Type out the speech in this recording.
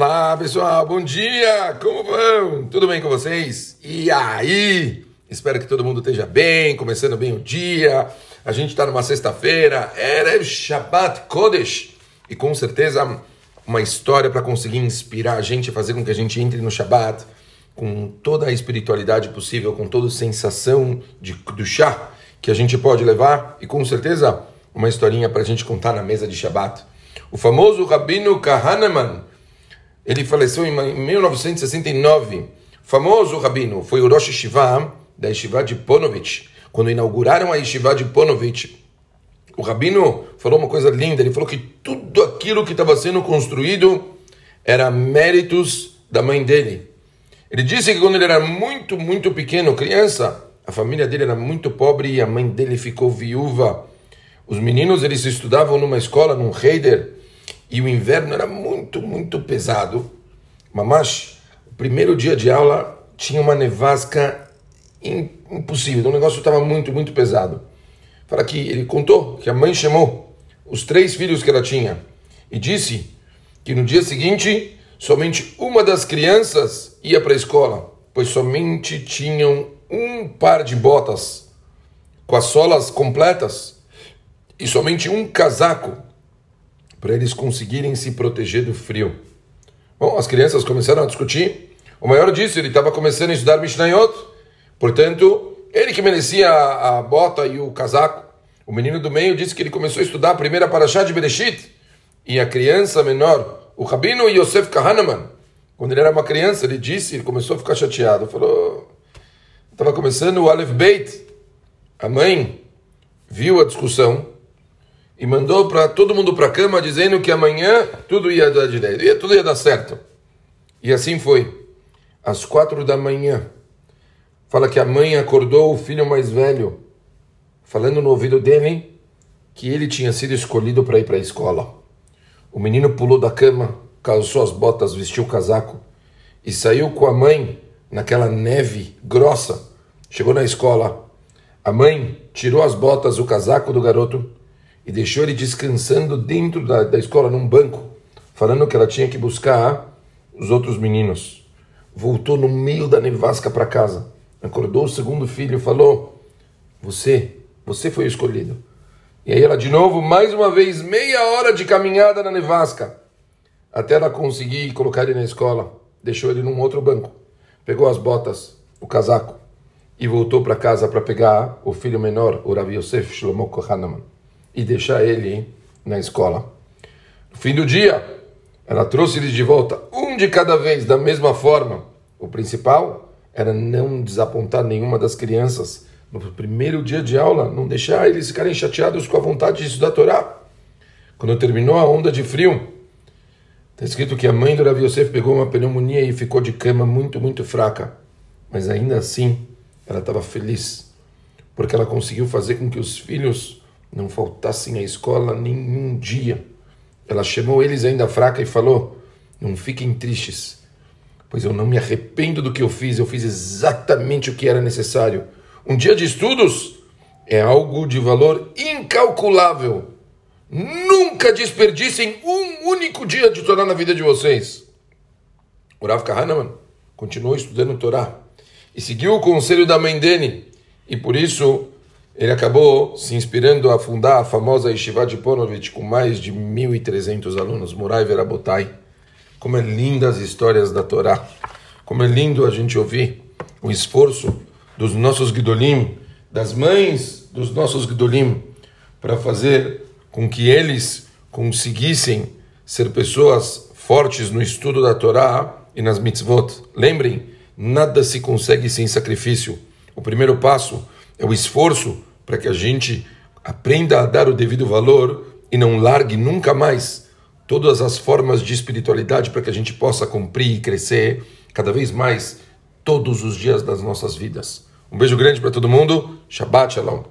Olá pessoal, bom dia! Como vão? Tudo bem com vocês? E aí? Espero que todo mundo esteja bem, começando bem o dia. A gente está numa sexta-feira, era Shabbat Kodesh, e com certeza uma história para conseguir inspirar a gente, fazer com que a gente entre no Shabbat com toda a espiritualidade possível, com toda a sensação de, do chá que a gente pode levar, e com certeza uma historinha para a gente contar na mesa de Shabbat. O famoso Rabino Kahneman, ele faleceu em 1969. Famoso rabino, foi o Rosh Yeshiva da Yeshiva de Ponovitch. Quando inauguraram a Yeshiva de Ponovitch, o rabino falou uma coisa linda. Ele falou que tudo aquilo que estava sendo construído era méritos da mãe dele. Ele disse que quando ele era muito, muito pequeno, criança, a família dele era muito pobre e a mãe dele ficou viúva. Os meninos eles estudavam numa escola, num Heider, e o inverno era muito, muito pesado. Mamash, o primeiro dia de aula tinha uma nevasca impossível, o negócio estava muito, muito pesado. Fala que ele contou que a mãe chamou os três filhos que ela tinha e disse que no dia seguinte somente uma das crianças ia para a escola, pois somente tinham um par de botas com as solas completas e somente um casaco para eles conseguirem se proteger do frio. Bom, as crianças começaram a discutir. O maior disse, ele estava começando a estudar Mishnayot, portanto, ele que merecia a, a, bota e o casaco. O menino do meio disse que ele começou a estudar a primeira paraxá de Bereshit. E a criança menor, o Rabino Yosef Kahneman, quando ele era uma criança, ele disse, ele começou a ficar chateado. Falou, estava começando o Aleph Beit. A mãe viu a discussão e mandou para todo mundo para a cama dizendo que amanhã tudo ia dar direito, ia, tudo ia dar certo. E assim foi. Às quatro da manhã, fala que a mãe acordou o filho mais velho, falando no ouvido dele que ele tinha sido escolhido para ir para a escola. O menino pulou da cama, calçou as botas, vestiu o casaco e saiu com a mãe naquela neve grossa. Chegou na escola. A mãe tirou as botas, o casaco do garoto e deixou ele descansando dentro da, da escola, num banco, falando que ela tinha que buscar os outros meninos. Voltou no meio da nevasca para casa. Acordou o segundo filho e falou: Você, você foi escolhido. E aí ela de novo, mais uma vez, meia hora de caminhada na nevasca, até ela conseguir colocar ele na escola. Deixou ele num outro banco. Pegou as botas, o casaco e voltou para casa para pegar o filho menor, o Rav Yosef Shlomo Kohanaman e deixar ele na escola. No fim do dia, ela trouxe eles de volta, um de cada vez, da mesma forma. O principal era não desapontar nenhuma das crianças no primeiro dia de aula, não deixar eles ficarem chateados com a vontade de estudar a Torá. Quando terminou a onda de frio, está escrito que a mãe do Rav Yosef pegou uma pneumonia e ficou de cama muito, muito fraca. Mas ainda assim, ela estava feliz, porque ela conseguiu fazer com que os filhos não faltassem à escola nenhum dia. Ela chamou eles ainda fraca e falou: Não fiquem tristes, pois eu não me arrependo do que eu fiz, eu fiz exatamente o que era necessário. Um dia de estudos é algo de valor incalculável. Nunca desperdicem um único dia de Torá na vida de vocês. O Rav continuou estudando Torá e seguiu o conselho da mãe dele, e por isso ele acabou se inspirando a fundar a famosa Yeshiva de Ponovitch com mais de 1.300 alunos, Murai Verabotai. Como é linda as histórias da Torá. Como é lindo a gente ouvir o esforço dos nossos Gdolim, das mães dos nossos Gdolim, para fazer com que eles conseguissem ser pessoas fortes no estudo da Torá e nas mitzvot. Lembrem, nada se consegue sem sacrifício. O primeiro passo é o esforço para que a gente aprenda a dar o devido valor e não largue nunca mais todas as formas de espiritualidade para que a gente possa cumprir e crescer cada vez mais todos os dias das nossas vidas. Um beijo grande para todo mundo. Shabbat Shalom.